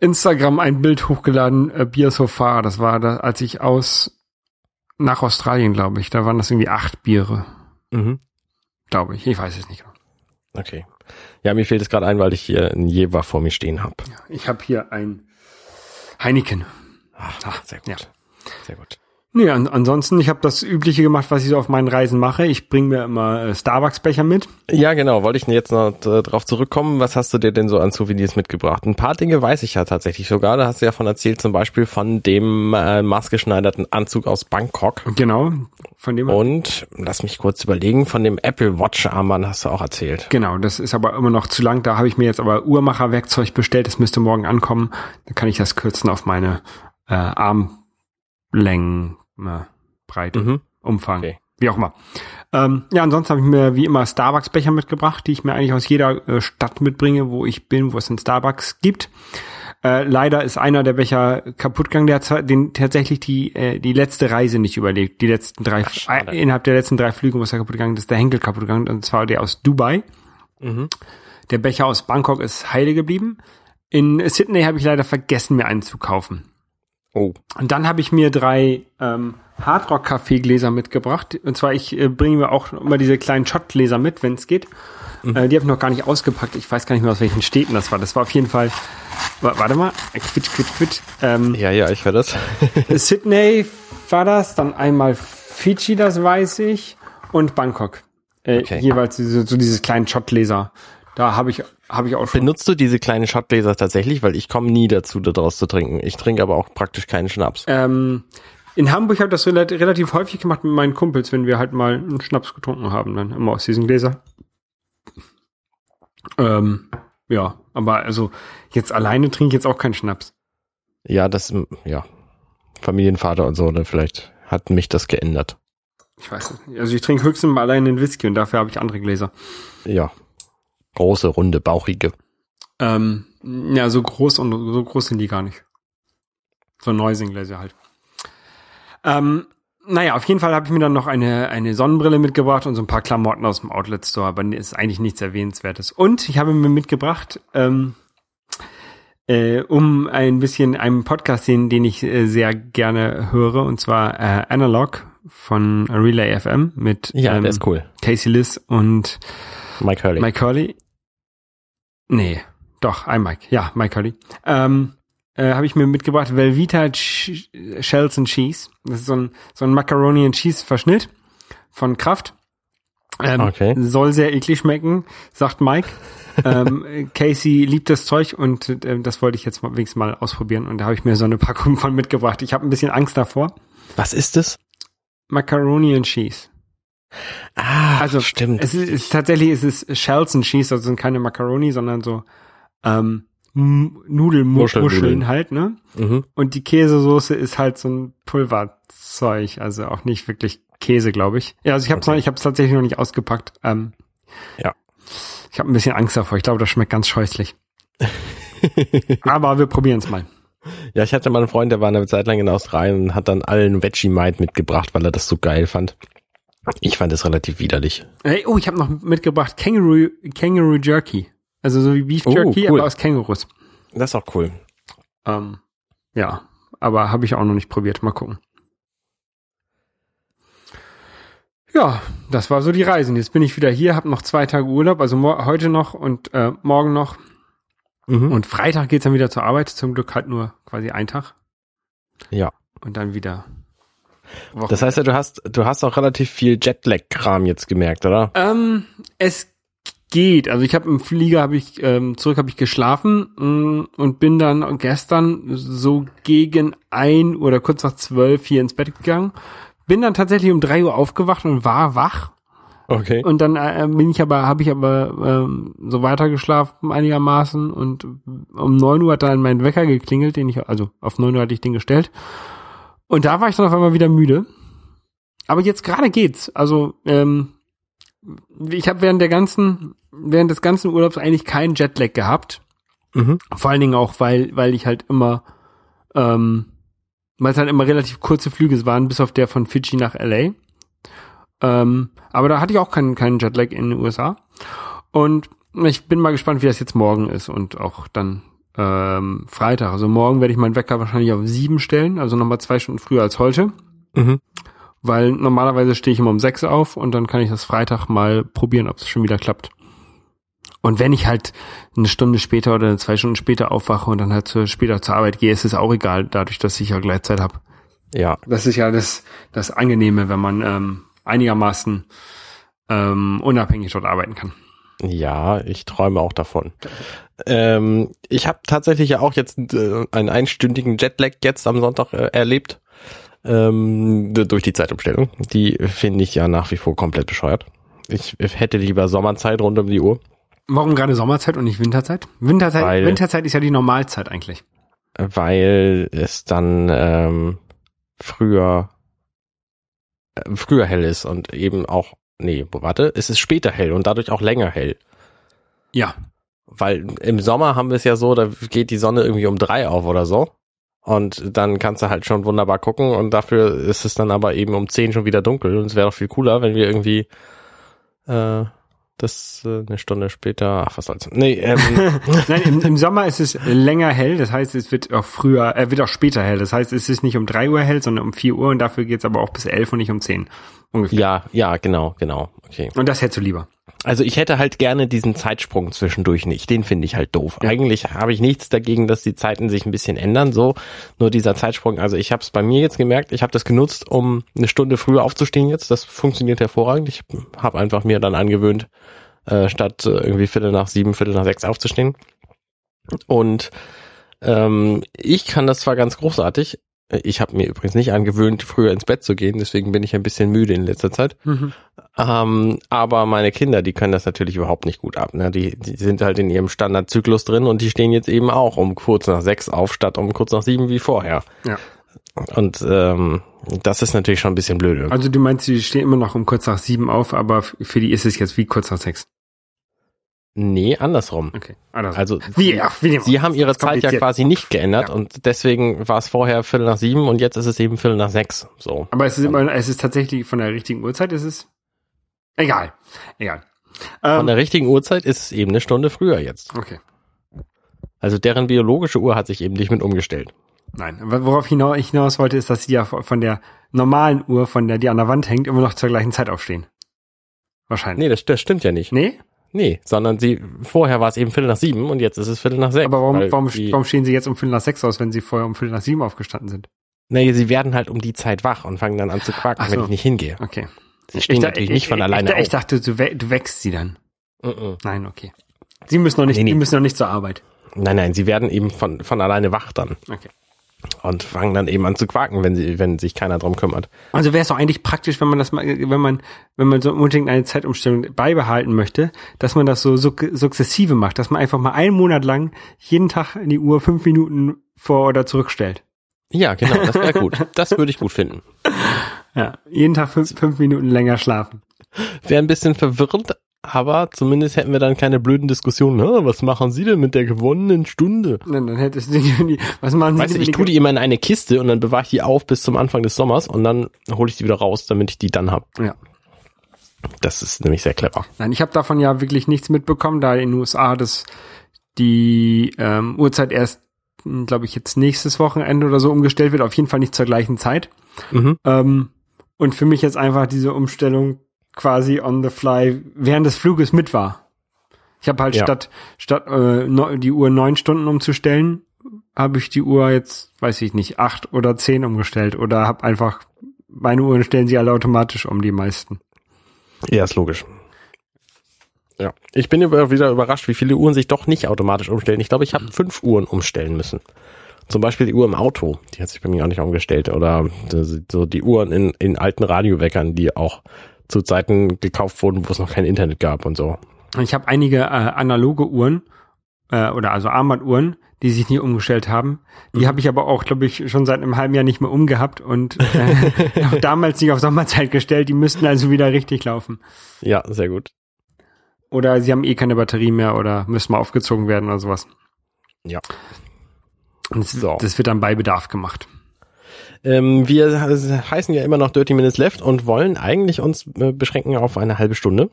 B: Instagram ein Bild hochgeladen, äh, Bier so far. Das war da, als ich aus nach Australien, glaube ich. Da waren das irgendwie acht Biere,
C: Mhm.
B: glaube ich. Ich weiß es nicht genau.
C: Okay. Ja, mir fehlt es gerade ein, weil ich hier ein Jever vor mir stehen habe.
B: Ich habe hier ein Heineken.
C: Ach, sehr gut.
B: ja.
C: Sehr gut.
B: Nee, an, ansonsten, ich habe das Übliche gemacht, was ich so auf meinen Reisen mache. Ich bringe mir immer äh, Starbucks-Becher mit.
C: Ja, genau. Wollte ich jetzt noch äh, drauf zurückkommen. Was hast du dir denn so an Souvenirs mitgebracht? Ein paar Dinge weiß ich ja tatsächlich sogar. Da hast du ja von erzählt, zum Beispiel von dem äh, maßgeschneiderten Anzug aus Bangkok.
B: Genau, von dem
C: Und lass mich kurz überlegen, von dem Apple Watch Armband hast du auch erzählt.
B: Genau, das ist aber immer noch zu lang. Da habe ich mir jetzt aber Uhrmacherwerkzeug bestellt. Das müsste morgen ankommen. Dann kann ich das kürzen auf meine äh, Armlängen, äh, Breite,
C: Mhm.
B: Umfang,
C: Okay.
B: wie auch immer. Ähm, ja, ansonsten habe ich mir wie immer Starbucks-Becher mitgebracht, die ich mir eigentlich aus jeder äh, Stadt mitbringe, wo ich bin, wo es einen Starbucks gibt. Äh, leider ist einer der Becher kaputt gegangen, der hat den tatsächlich die äh, die letzte Reise nicht überlebt. Die letzten drei
C: schade.
B: äh, innerhalb der letzten drei Flüge muss er kaputt gegangen, ist der Henkel kaputt gegangen und zwar der aus Dubai.
C: Mhm.
B: Der Becher aus Bangkok ist heile geblieben. In Sydney habe ich leider vergessen, mir einen zu kaufen.
C: Oh.
B: Und dann habe ich mir drei ähm, Hardrock-Kaffeegläser mitgebracht. Und zwar, ich äh, bringe mir auch immer diese kleinen Shotgläser mit, wenn es geht. Äh, die habe ich noch gar nicht ausgepackt. Ich weiß gar nicht mehr, aus welchen Städten das war. Das war auf jeden Fall, wa- warte mal, äh, quitsch, quitsch, quitsch. Ähm,
C: Ja, ja, ich höre das. [laughs]
B: Sydney war das, dann einmal Fiji, das weiß ich, und Bangkok. Äh,
C: Okay.
B: Jeweils diese, so dieses kleinen Shotgläser. Da habe ich, habe ich auch schon.
C: Benutzt du diese kleinen Shotgläser tatsächlich? Weil ich komme nie dazu, daraus zu trinken. Ich trinke aber auch praktisch keinen Schnaps.
B: Ähm, in Hamburg habe ich das relat- relativ häufig gemacht mit meinen Kumpels, wenn wir halt mal einen Schnaps getrunken haben, dann immer aus diesen Gläsern. Ähm, ja, aber also jetzt alleine trinke ich jetzt auch keinen Schnaps.
C: Ja, das, ja. Familienvater und so, ne? Vielleicht hat mich das geändert.
B: Ich weiß nicht. Also ich trinke höchstens mal alleine einen Whisky und dafür habe ich andere Gläser.
C: Ja. Große, runde, bauchige.
B: Ähm, ja, so groß und so groß sind die gar nicht. So Neusing-Gläser halt. Ähm, naja, auf jeden Fall habe ich mir dann noch eine, eine Sonnenbrille mitgebracht und so ein paar Klamotten aus dem Outlet Store, aber ist eigentlich nichts Erwähnenswertes. Und ich habe mir mitgebracht, ähm, äh, um ein bisschen einen Podcast, den, den ich äh, sehr gerne höre, und zwar äh, Analog von Relay FM mit
C: Ja,
B: ähm,
C: cool.
B: Casey Liss und
C: Mike Hurley.
B: Mike Hurley. Nee, doch, ein Mike. Ja, Mike Hurley. Ähm, äh, habe ich mir mitgebracht Velveeta Ch Shells and Cheese. Das ist so ein, so ein Macaroni and Cheese Verschnitt von Kraft. Ähm,
C: Okay.
B: Soll sehr eklig schmecken, sagt Mike. [laughs] ähm, Casey liebt das Zeug und äh, das wollte ich jetzt mal, wenigstens mal ausprobieren und da habe ich mir so eine Packung [laughs] von mitgebracht. Ich habe ein bisschen Angst davor.
C: Was ist das?
B: Macaroni and Cheese.
C: Ah,
B: Also
C: stimmt.
B: Es ist, es, tatsächlich ist es Shells and Cheese, also sind keine Macaroni, sondern so ähm, Nudelmuscheln halt, ne?
C: mhm.
B: Und die Käsesoße ist halt so ein Pulverzeug, also auch nicht wirklich Käse, glaube ich. Ja, also ich habe es
C: Okay.
B: ich hab's tatsächlich noch nicht ausgepackt. Ähm,
C: Ja.
B: Ich habe ein bisschen Angst davor. Ich glaube, das schmeckt ganz scheußlich. [laughs] Aber wir probieren es mal.
C: Ja, ich hatte mal einen Freund, der war eine Zeit lang in Australien und hat dann allen Vegemite mitgebracht, weil er das so geil fand. Ich fand es relativ widerlich.
B: Hey, oh, ich habe noch mitgebracht Kangaroo, Kangaroo Jerky. Also so wie Beef
C: Oh,
B: Jerky,
C: cool.
B: aber aus Kängurus.
C: Das ist auch cool.
B: Ähm, ja, aber habe ich auch noch nicht probiert. Mal gucken. Ja, das war so die Reisen. Jetzt bin ich wieder hier, habe noch zwei Tage Urlaub, also heute noch und äh, morgen noch.
C: Mhm.
B: Und Freitag geht's dann wieder zur Arbeit. Zum Glück halt nur quasi ein Tag.
C: Ja.
B: Und dann wieder. Wochen-
C: Das heißt ja, du hast, du hast auch relativ viel Jetlag-Kram jetzt gemerkt, oder?
B: Ähm, es geht. Also ich habe im Flieger habe ich ähm, zurück habe ich geschlafen mh, und bin dann gestern so gegen ein oder kurz nach zwölf hier ins Bett gegangen. Bin dann tatsächlich um drei Uhr aufgewacht und war wach.
C: Okay.
B: Und dann äh, bin ich aber, habe ich aber ähm, so weiter geschlafen einigermaßen und um neun Uhr hat dann mein Wecker geklingelt, den ich, also auf neun Uhr hatte ich den gestellt. Und da war ich dann auf einmal wieder müde. aber jetzt gerade geht's. Also ähm, ich habe während der ganzen, während des ganzen Urlaubs eigentlich keinen Jetlag gehabt.
C: Mhm.
B: Vor allen Dingen auch, weil, weil ich halt immer, ähm, weil es halt immer relativ kurze Flüge waren, bis auf der von Fidschi nach LA. Ähm, aber da hatte ich auch keinen, keinen Jetlag in den USA. Und ich bin mal gespannt, wie das jetzt morgen ist und auch dann ähm, Freitag. Also morgen werde ich meinen Wecker wahrscheinlich auf sieben stellen, also nochmal zwei Stunden früher als heute.
C: Mhm.
B: Weil normalerweise stehe ich immer um sechs auf und dann kann ich das Freitag mal probieren, ob es schon wieder klappt. Und wenn ich halt eine Stunde später oder zwei Stunden später aufwache und dann halt zu, später zur Arbeit gehe, ist es auch egal, dadurch, dass ich ja Gleitzeit habe.
C: Ja,
B: Das ist ja das, das Angenehme, wenn man ähm, einigermaßen ähm, unabhängig dort arbeiten kann.
C: Ja, ich träume auch davon. Ähm, ich habe tatsächlich ja auch jetzt äh, einen einstündigen Jetlag jetzt am Sonntag äh, erlebt. Ähm, durch die Zeitumstellung. Die finde ich ja nach wie vor komplett bescheuert. Ich hätte lieber Sommerzeit rund um die Uhr,
B: Warum gerade Sommerzeit und nicht Winterzeit? Winterzeit,
C: Weil-
B: Winterzeit ist ja die Normalzeit eigentlich.
C: weil es dann ähm, früher äh, früher hell ist und eben auch nee, warte, es ist später hell und dadurch auch länger hell.
B: Ja.
C: Weil im Sommer haben wir es ja so, da geht die Sonne irgendwie um drei auf oder so. Und dann kannst du halt schon wunderbar gucken und dafür ist es dann aber eben um zehn schon wieder dunkel. Und es wäre doch viel cooler, wenn wir irgendwie äh, das äh, eine Stunde später, ach was soll's. Nee, ähm, [laughs]
B: Nein, im, im Sommer ist es länger hell, das heißt, es wird auch früher, äh, wird auch später hell. Das heißt, es ist nicht um drei Uhr hell, sondern um vier Uhr und dafür geht's aber auch bis elf und nicht um zehn. Ungefähr.
C: ja, ja, genau, genau. Okay.
B: Und das hättest du lieber.
C: Also ich hätte halt gerne diesen Zeitsprung zwischendurch nicht. Den finde ich halt doof.
B: Ja.
C: Eigentlich habe ich nichts dagegen, dass die Zeiten sich ein bisschen ändern. So, nur dieser Zeitsprung. Also ich habe es bei mir jetzt gemerkt. Ich habe das genutzt, um eine Stunde früher aufzustehen. Jetzt, das funktioniert hervorragend. Ich habe einfach mir dann angewöhnt, äh, statt äh, irgendwie Viertel nach sieben, Viertel nach sechs aufzustehen. Und ähm, ich kann das zwar ganz großartig. Ich habe mir übrigens nicht angewöhnt, früher ins Bett zu gehen. Deswegen bin ich ein bisschen müde in letzter Zeit.
B: Mhm.
C: Ähm, aber meine Kinder, die können das natürlich überhaupt nicht gut ab. Ne? Die, die sind halt in ihrem Standardzyklus drin und die stehen jetzt eben auch um kurz nach sechs auf, statt um kurz nach sieben wie vorher.
B: Ja.
C: Und ähm, das ist natürlich schon ein bisschen blöde.
B: Also du meinst, sie stehen immer noch um kurz nach sieben auf, aber für die ist es jetzt wie kurz nach sechs.
C: Nee, andersrum.
B: Okay. Also,
C: Also
B: wie,
C: sie,
B: ach, wie
C: sie haben ihre Zeit ja quasi nicht geändert
B: Ja.
C: und deswegen war es vorher Viertel nach sieben und jetzt ist es eben Viertel nach sechs. So.
B: Aber es ist immer, es ist tatsächlich von der richtigen Uhrzeit, ist es egal. Egal.
C: Von
B: Ähm,
C: der richtigen Uhrzeit ist es eben eine Stunde früher jetzt.
B: okay.
C: Also deren biologische Uhr hat sich eben nicht mit umgestellt.
B: Nein, worauf hinaus, ich hinaus wollte, ist, dass sie ja von der normalen Uhr, von der die an der Wand hängt, immer noch zur gleichen Zeit aufstehen. Wahrscheinlich.
C: Nee, das, das stimmt ja nicht.
B: Nee?
C: Nee, sondern sie, vorher war es eben Viertel nach sieben und jetzt ist es Viertel nach sechs.
B: Aber warum, warum,
C: die,
B: warum stehen sie jetzt um Viertel nach sechs aus, wenn sie vorher um Viertel nach sieben aufgestanden sind?
C: Nee, sie werden halt um die Zeit wach und fangen dann an zu quaken,
B: Ach
C: wenn
B: so.
C: ich nicht hingehe.
B: Okay.
C: Sie stehen
B: da-
C: natürlich nicht von
B: ich,
C: alleine
B: ich, ich dachte, du, we du wächst sie dann.
C: Mhm.
B: Nein, okay. Sie müssen noch nicht,
C: Nee, nee.
B: die müssen noch nicht zur Arbeit.
C: Nein, nein, sie werden eben von, von alleine wach dann
B: Okay.
C: Und fangen dann eben an zu quaken, wenn sie, wenn sich keiner drum kümmert.
B: Also wäre es doch eigentlich praktisch, wenn man das mal, wenn man, wenn man so unbedingt eine Zeitumstellung beibehalten möchte, dass man das so suk sukzessive macht, dass man einfach mal einen Monat lang jeden Tag in die Uhr fünf Minuten vor oder zurückstellt.
C: Ja, genau, das wäre gut. Das würde ich gut finden. [laughs]
B: Ja, jeden Tag fünf, fünf Minuten länger schlafen.
C: Wäre ein bisschen verwirrend, aber zumindest hätten wir dann keine blöden Diskussionen. "Na, Was machen Sie denn mit der gewonnenen Stunde?
B: Dann, dann hättest du die, was machen Sie
C: Weißt du,
B: denn
C: ich tue die immer in eine Kiste und dann bewahre ich die auf bis zum Anfang des Sommers und dann hole ich die wieder raus, damit ich die dann hab.
B: Ja.
C: Das ist nämlich sehr clever.
B: Nein, ich habe davon ja wirklich nichts mitbekommen, da in den USA das die ähm, Uhrzeit erst, glaube ich, jetzt nächstes Wochenende oder so umgestellt wird, auf jeden Fall nicht zur gleichen Zeit.
C: Mhm.
B: Ähm, und für mich jetzt einfach diese Umstellung quasi on the fly während des Fluges mit war. Ich habe halt
C: Ja.
B: statt statt äh, die Uhr neun Stunden umzustellen, habe ich die Uhr jetzt, weiß ich nicht, acht oder zehn umgestellt oder habe einfach meine Uhren stellen sie alle automatisch um, die meisten.
C: Ja, ist logisch. Ja, ich bin wieder überrascht, wie viele Uhren sich doch nicht automatisch umstellen. Ich glaube, ich habe fünf Uhren umstellen müssen. Zum Beispiel die Uhr im Auto, die hat sich bei mir auch nicht umgestellt. Oder so die Uhren in, in alten Radioweckern, die auch zu Zeiten gekauft wurden, wo es noch kein Internet gab und so.
B: Ich habe einige äh, analoge Uhren äh, oder also Armbanduhren, die sich nie umgestellt haben. Die
C: Mhm.
B: habe ich aber auch, glaube ich, schon seit einem halben Jahr nicht mehr umgehabt und äh, auch [laughs] [laughs] damals nicht auf Sommerzeit gestellt. Die müssten also wieder richtig laufen.
C: Ja, sehr gut.
B: Oder sie haben eh keine Batterie mehr oder müssen mal aufgezogen werden oder sowas.
C: Ja.
B: Und das,
C: So.
B: das wird dann bei Bedarf gemacht.
C: Ähm, wir heißen ja immer noch Dirty Minutes Left und wollen eigentlich uns äh, beschränken auf eine halbe Stunde.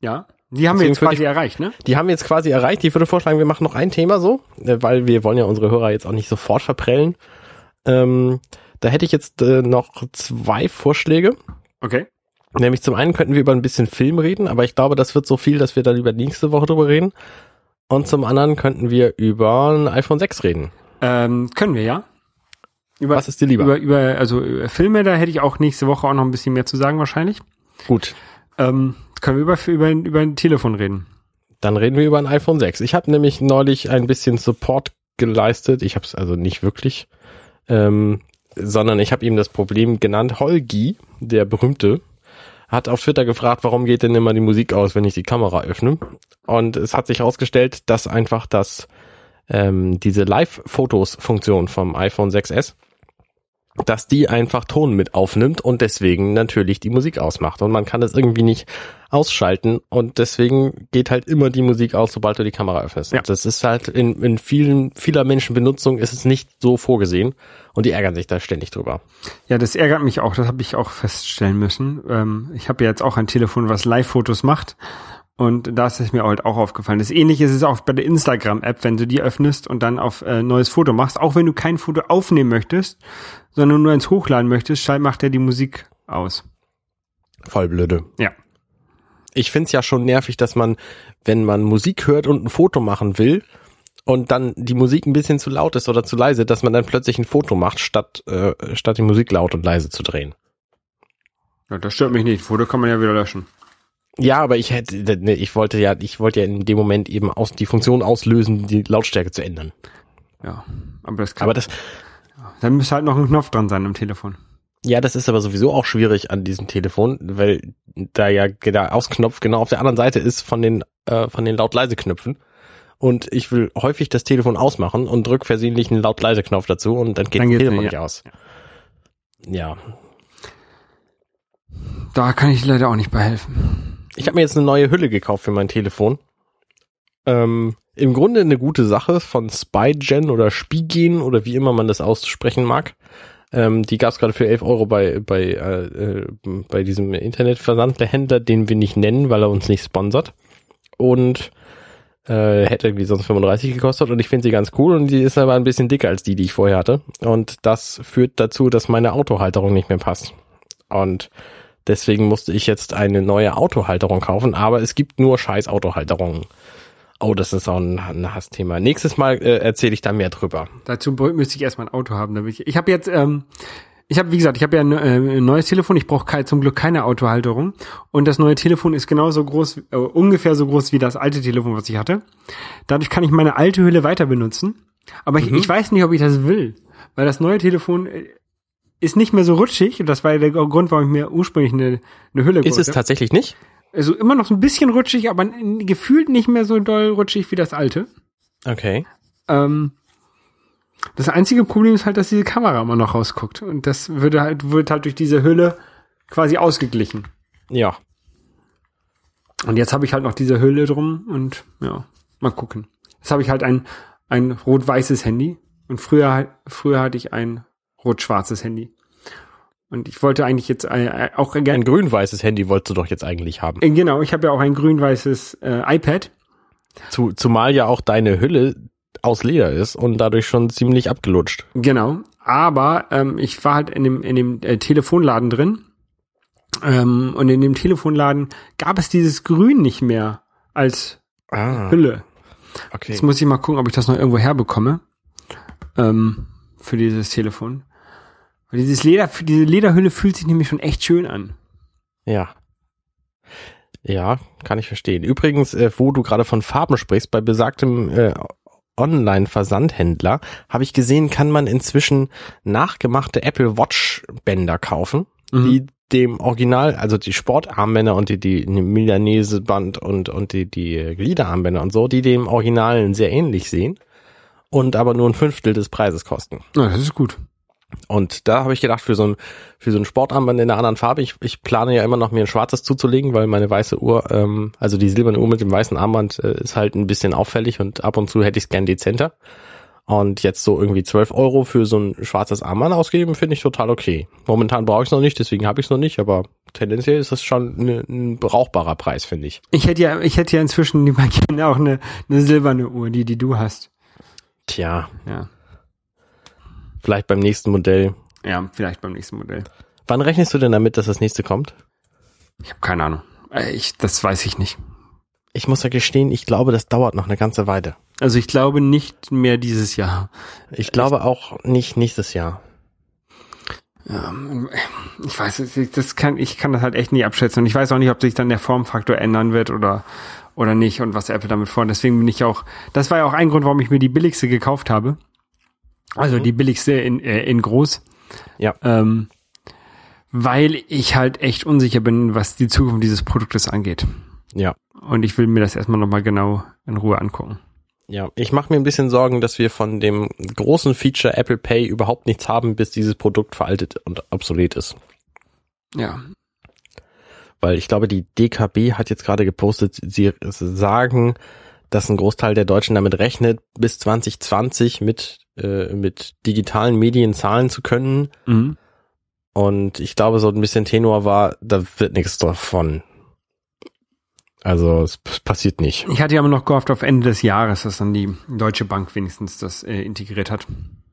B: Ja. Die haben wir
C: Deswegen
B: jetzt quasi
C: würde
B: erreicht, ne?
C: Die haben wir jetzt quasi erreicht. Ich würde vorschlagen, wir machen noch ein Thema so, äh, weil wir wollen ja unsere Hörer jetzt auch nicht sofort verprellen. Ähm, da hätte ich jetzt äh, noch zwei Vorschläge.
B: Okay.
C: Nämlich zum einen könnten wir über ein bisschen Film reden, aber ich glaube, das wird so viel, dass wir dann über nächste Woche drüber reden. Und zum anderen könnten wir über ein iPhone 6 reden.
B: Ähm, können wir ja. Über,
C: Was ist dir lieber?
B: über, über, also über Filme, da hätte ich auch nächste Woche auch noch ein bisschen mehr zu sagen wahrscheinlich.
C: Gut,
B: Ähm, können wir über, über, über ein Telefon reden.
C: dann reden wir über ein iPhone 6. Ich habe nämlich neulich ein bisschen Support geleistet. Ich habe es also nicht wirklich, ähm, sondern ich habe ihm das Problem genannt. Holgi, der berühmte, hat auf Twitter gefragt, warum geht denn immer die Musik aus, wenn ich die Kamera öffne? Und es hat sich herausgestellt, dass einfach das ähm, diese Live-Fotos-Funktion vom iPhone 6s, dass die einfach Ton mit aufnimmt und deswegen natürlich die Musik ausmacht. Und man kann es irgendwie nicht ausschalten und deswegen geht halt immer die Musik aus, sobald du die Kamera öffnest.
B: Ja.
C: Das ist halt in, in vielen, vieler Menschen Benutzung ist es nicht so vorgesehen und die ärgern sich da ständig drüber.
B: Ja, das ärgert mich auch. Das habe ich auch feststellen müssen. Ähm, ich habe ja jetzt auch ein Telefon, was Live-Fotos macht. Und da ist es mir halt auch aufgefallen. Das ähnliche ist es auch bei der Instagram-App, wenn du die öffnest und dann auf äh, neues Foto machst. Auch wenn du kein Foto aufnehmen möchtest, sondern nur eins hochladen möchtest, macht er die Musik aus.
C: Voll blöde.
B: Ja.
C: Ich find's ja schon nervig, dass man, wenn man Musik hört und ein Foto machen will und dann die Musik ein bisschen zu laut ist oder zu leise, dass man dann plötzlich ein Foto macht, statt, äh, statt die Musik laut und leise zu drehen.
B: ja. Das stört mich nicht. Foto kann man ja wieder löschen.
C: Ja, aber ich hätte, ne, ich wollte ja, ich wollte ja in dem Moment eben aus, die Funktion auslösen, die Lautstärke zu ändern.
B: Ja. Aber das kann,
C: Aber das,
B: dann müsste halt noch ein Knopf dran sein am Telefon.
C: ja, das ist aber sowieso auch schwierig an diesem Telefon, weil da ja der Ausknopf genau auf der anderen Seite ist von den, äh, von den Laut-Leise-Knöpfen. Und ich will häufig das Telefon ausmachen und drück versehentlich einen Laut-Leise-Knopf dazu und dann geht
B: Dann
C: das Telefon
B: nicht,
C: nicht aus. Ja.
B: Da kann ich leider auch nicht bei helfen.
C: Ich habe mir jetzt eine neue Hülle gekauft für mein Telefon. Ähm, Im Grunde eine gute Sache von Spygen oder Spigen oder wie immer man das aussprechen mag. Ähm, die gab es gerade für 11 Euro bei, bei, äh, äh, bei diesem Internetversandhändler, den wir nicht nennen, weil er uns nicht sponsert. Und äh, hätte irgendwie sonst 35 gekostet und ich finde sie ganz cool und die ist aber ein bisschen dicker als die, die ich vorher hatte. Und das führt dazu, dass meine Autohalterung nicht mehr passt. Und deswegen musste ich jetzt eine neue Autohalterung kaufen, aber es gibt nur scheiß Autohalterungen. Oh, das ist auch ein, ein Hassthema. Nächstes Mal äh, erzähle ich da mehr drüber.
B: Dazu müsste ich erstmal ein Auto haben. Damit ich ich habe jetzt, ähm, ich habe, wie gesagt, ich habe ja ein, äh, ein neues Telefon. Ich brauche zum Glück keine Autohalterung. Und das neue Telefon ist genauso groß, äh, ungefähr so groß wie das alte Telefon, was ich hatte. Dadurch kann ich meine alte Hülle weiter benutzen. Aber ich, ich weiß nicht, ob ich das will. Weil das neue Telefon äh, ist nicht mehr so rutschig. Und das war ja der Grund, warum ich mir ursprünglich eine, eine Hülle
C: Ist es tatsächlich nicht?
B: Also immer noch so ein bisschen rutschig, aber gefühlt nicht mehr so doll rutschig wie das alte.
C: Okay.
B: Ähm, das einzige Problem ist halt, dass diese Kamera immer noch rausguckt. Und das würde halt, wird halt durch diese Hülle quasi ausgeglichen.
C: Ja.
B: Und jetzt habe ich halt noch diese Hülle drum und ja, mal gucken. Jetzt habe ich halt ein, ein rot-weißes Handy und früher, früher hatte ich ein rot-schwarzes Handy. Und ich wollte eigentlich jetzt äh, auch gerne,
C: Ein grün-weißes Handy wolltest du doch jetzt eigentlich haben.
B: äh, genau, ich habe ja auch ein grün-weißes äh, iPad.
C: Zu, zumal ja auch deine Hülle aus Leder ist und dadurch schon ziemlich abgelutscht.
B: Genau, aber ähm, ich war halt in dem, in dem äh, Telefonladen drin ähm, und in dem Telefonladen gab es dieses Grün nicht mehr als
C: Ah,
B: Hülle.
C: okay.
B: Jetzt muss ich mal gucken, ob ich das noch irgendwo herbekomme ähm, für dieses Telefon. Dieses Leder, diese Lederhülle fühlt sich nämlich schon echt schön an.
C: Ja. Ja, kann ich verstehen. Übrigens, äh, wo du gerade von Farben sprichst, bei besagtem äh, Online-Versandhändler habe ich gesehen, kann man inzwischen nachgemachte Apple Watch Bänder kaufen,
B: Mhm.
C: die dem Original, also die Sportarmbänder und die, die Milanese Band und, und die, die Gliederarmbänder und so, die dem Originalen sehr ähnlich sehen. und aber nur ein Fünftel des Preises kosten.
B: Ja, das ist gut.
C: Und da habe ich gedacht, für so ein, für so ein Sportarmband in einer anderen Farbe, ich, ich plane ja immer noch mir ein schwarzes zuzulegen, weil meine weiße Uhr, ähm, also die silberne Uhr mit dem weißen Armband äh, ist halt ein bisschen auffällig und ab und zu hätte ich es gern dezenter. Und jetzt so irgendwie 12 Euro für so ein schwarzes Armband ausgeben, finde ich total okay. Momentan brauche ich es noch nicht, deswegen habe ich es noch nicht, aber tendenziell ist das schon ne, ein brauchbarer Preis, finde ich.
B: Ich hätte ja, ich hätte ja inzwischen lieber gerne auch eine, eine silberne Uhr, die, die du hast.
C: Tja,
B: Ja.
C: Vielleicht beim nächsten Modell.
B: Ja, vielleicht beim nächsten Modell.
C: Wann rechnest du denn damit, dass das nächste kommt?
B: Ich habe keine Ahnung. Äh, Ich, das weiß ich nicht.
C: Ich muss ja gestehen, ich glaube, das dauert noch eine ganze Weile.
B: Also ich glaube nicht mehr dieses Jahr.
C: Ich glaube auch nicht nächstes Jahr.
B: Ja, ich weiß, es, das kann, ich kann das halt echt nie abschätzen. Und ich weiß auch nicht, ob sich dann der Formfaktor ändern wird oder, oder nicht und was Apple damit vorhat. Deswegen bin ich auch, das war ja auch ein Grund, warum ich mir die billigste gekauft habe. Also die billigste in, äh, in groß.
C: Ja.
B: Ähm, weil ich halt echt unsicher bin, was die Zukunft dieses Produktes angeht.
C: Ja.
B: Und ich will mir das erstmal nochmal genau in Ruhe angucken.
C: Ja, ich mache mir ein bisschen Sorgen, dass wir von dem großen Feature Apple Pay überhaupt nichts haben, bis dieses Produkt veraltet und obsolet ist.
B: Ja.
C: Weil ich glaube, die DKB hat jetzt gerade gepostet, sie sagen, dass ein Großteil der Deutschen damit rechnet, bis 2020 mit, äh, mit digitalen Medien zahlen zu können.
B: Mhm.
C: Und ich glaube, so ein bisschen Tenor war, da wird nichts davon. Also es passiert nicht.
B: Ich hatte ja immer noch gehofft auf Ende des Jahres, dass dann die Deutsche Bank wenigstens das äh, integriert hat.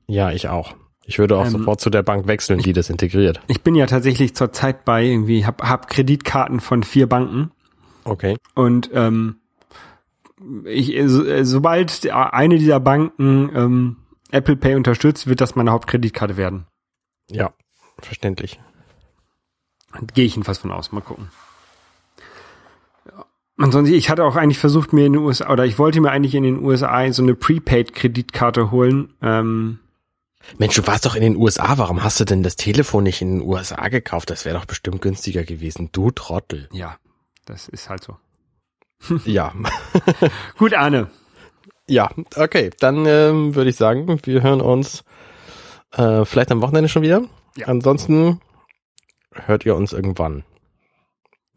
C: Ja, ich auch. Ich würde auch
B: Ähm,
C: sofort zu der Bank wechseln, die das integriert. [laughs]
B: Ich bin ja tatsächlich zurzeit bei irgendwie, hab, hab Kreditkarten von vier Banken
C: Okay.
B: und ähm, ich, so, äh, sobald eine dieser Banken ähm, Apple Pay unterstützt, wird das meine Hauptkreditkarte werden.
C: Ja, verständlich.
B: Gehe ich jedenfalls von aus. Mal gucken. Ansonsten, ich hatte auch eigentlich versucht, mir in den USA, oder ich wollte mir eigentlich in den USA so eine Prepaid-Kreditkarte holen. Ähm,
C: Mensch, du warst doch in den USA. Warum hast du denn das Telefon nicht in den USA gekauft? Das wäre doch bestimmt günstiger gewesen. Du Trottel.
B: ja, das ist halt so.
C: Ja. [laughs]
B: Gut, Arne.
C: Ja, okay. Dann ähm, würde ich sagen, wir hören uns äh, vielleicht am Wochenende schon wieder.
B: Ja.
C: Ansonsten hört ihr uns irgendwann,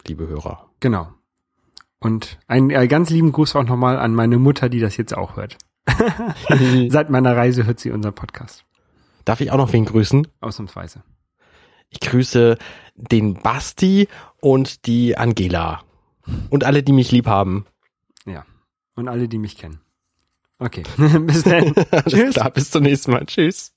C: liebe Hörer.
B: Genau. Und einen äh, ganz lieben Gruß auch nochmal an meine Mutter, die das jetzt auch hört. [laughs] Seit meiner Reise hört sie unseren Podcast.
C: Darf ich auch noch wen grüßen?
B: Ausnahmsweise.
C: Ich grüße den Basti und die Angela. Und alle, die mich lieb haben.
B: Ja. Und alle, die mich kennen. Okay. [laughs] Bis dann. [laughs]
C: Alles klar, bis zum nächsten Mal. Tschüss.